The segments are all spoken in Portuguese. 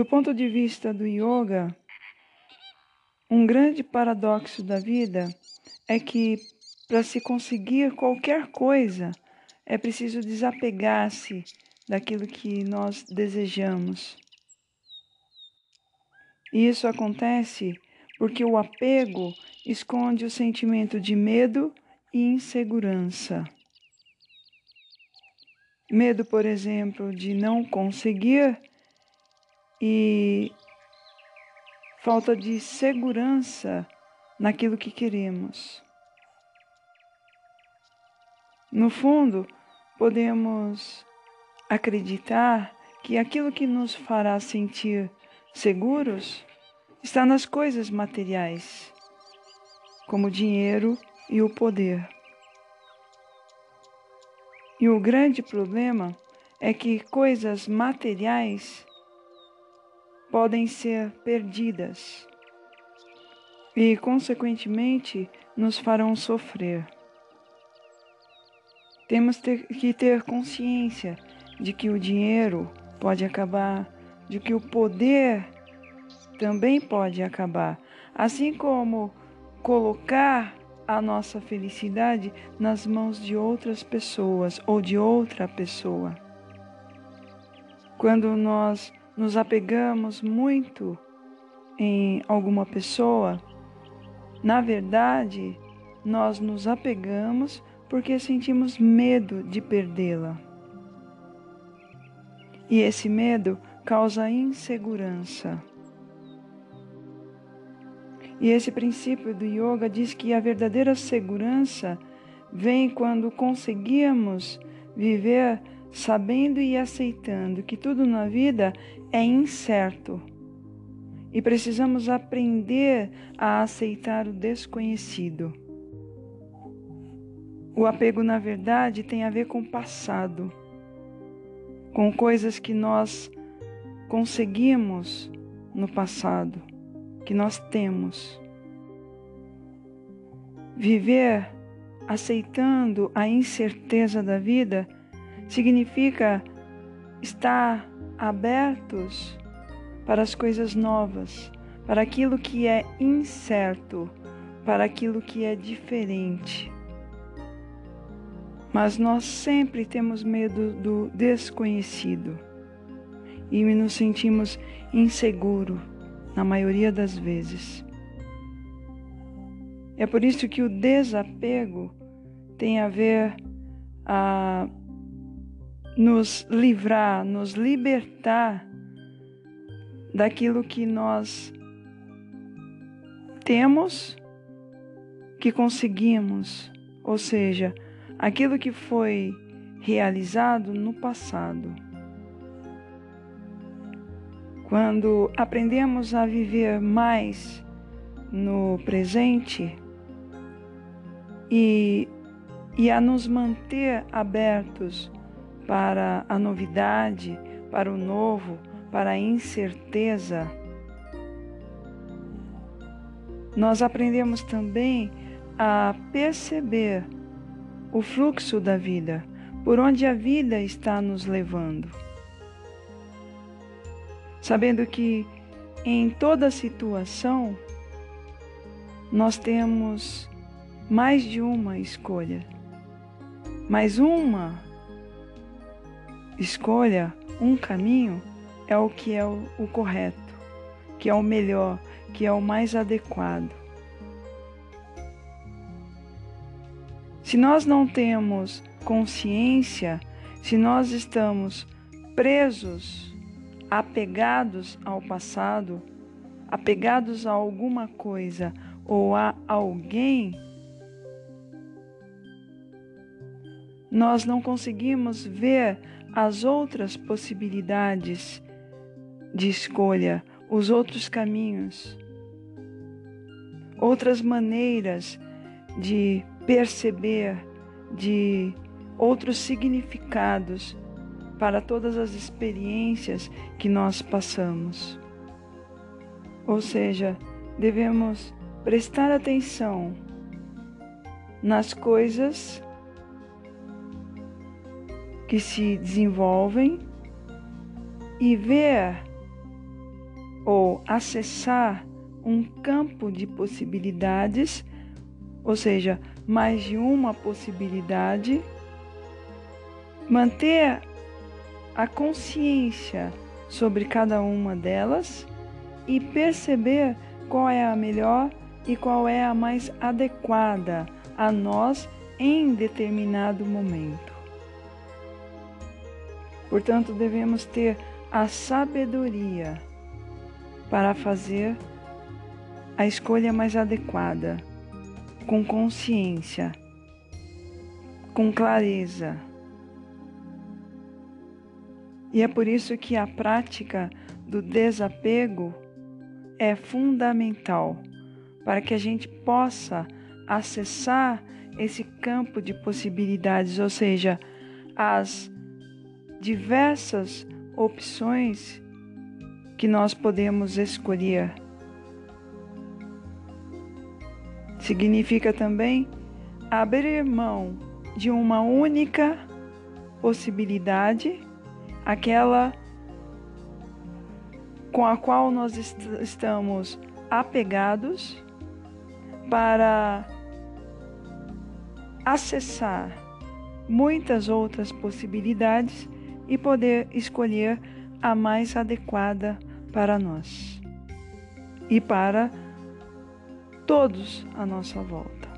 Do ponto de vista do yoga, um grande paradoxo da vida é que para se conseguir qualquer coisa é preciso desapegar-se daquilo que nós desejamos. E isso acontece porque o apego esconde o sentimento de medo e insegurança. Medo, por exemplo, de não conseguir e falta de segurança naquilo que queremos. No fundo, podemos acreditar que aquilo que nos fará sentir seguros está nas coisas materiais, como o dinheiro e o poder. E o grande problema é que coisas materiais podem ser perdidas e, consequentemente, nos farão sofrer. Temos ter, que ter consciência de que o dinheiro pode acabar, de que o poder também pode acabar, assim como colocar a nossa felicidade nas mãos de outras pessoas ou de outra pessoa. Quando nós nos apegamos muito em alguma pessoa, na verdade, nós nos apegamos porque sentimos medo de perdê-la. E esse medo causa insegurança. E esse princípio do yoga diz que a verdadeira segurança vem quando conseguimos viver sabendo e aceitando que tudo na vida é incerto. E precisamos aprender a aceitar o desconhecido. O apego, na verdade, tem a ver com o passado, com coisas que nós conseguimos no passado que nós temos. Viver aceitando a incerteza da vida significa estar abertos para as coisas novas, para aquilo que é incerto, para aquilo que é diferente. Mas nós sempre temos medo do desconhecido e nos sentimos inseguros na maioria das vezes. É por isso que o desapego tem a ver a nos livrar, nos libertar daquilo que nós temos, que conseguimos, ou seja, aquilo que foi realizado no passado. Quando aprendemos a viver mais no presente e, e a nos manter abertos para a novidade, para o novo, para a incerteza, nós aprendemos também a perceber o fluxo da vida, por onde a vida está nos levando. Sabendo que em toda situação nós temos mais de uma escolha, mas uma escolha, um caminho é o que é o, o correto, que é o melhor, que é o mais adequado. Se nós não temos consciência, se nós estamos presos apegados ao passado, apegados a alguma coisa ou a alguém, nós não conseguimos ver as outras possibilidades de escolha, os outros caminhos, outras maneiras de perceber, de outros significados para todas as experiências que nós passamos. Ou seja, devemos prestar atenção nas coisas que se desenvolvem e ver ou acessar um campo de possibilidades, ou seja, mais de uma possibilidade, manter a consciência sobre cada uma delas e perceber qual é a melhor e qual é a mais adequada a nós em determinado momento. Portanto, devemos ter a sabedoria para fazer a escolha mais adequada, com consciência, com clareza. E é por isso que a prática do desapego é fundamental para que a gente possa acessar esse campo de possibilidades, ou seja, as diversas opções que nós podemos escolher. Significa também abrir mão de uma única possibilidade, aquela com a qual nós est estamos apegados, para acessar muitas outras possibilidades e poder escolher a mais adequada para nós e para todos à nossa volta.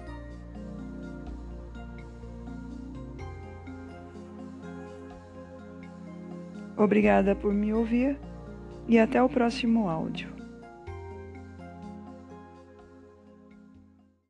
Obrigada por me ouvir e até o próximo áudio.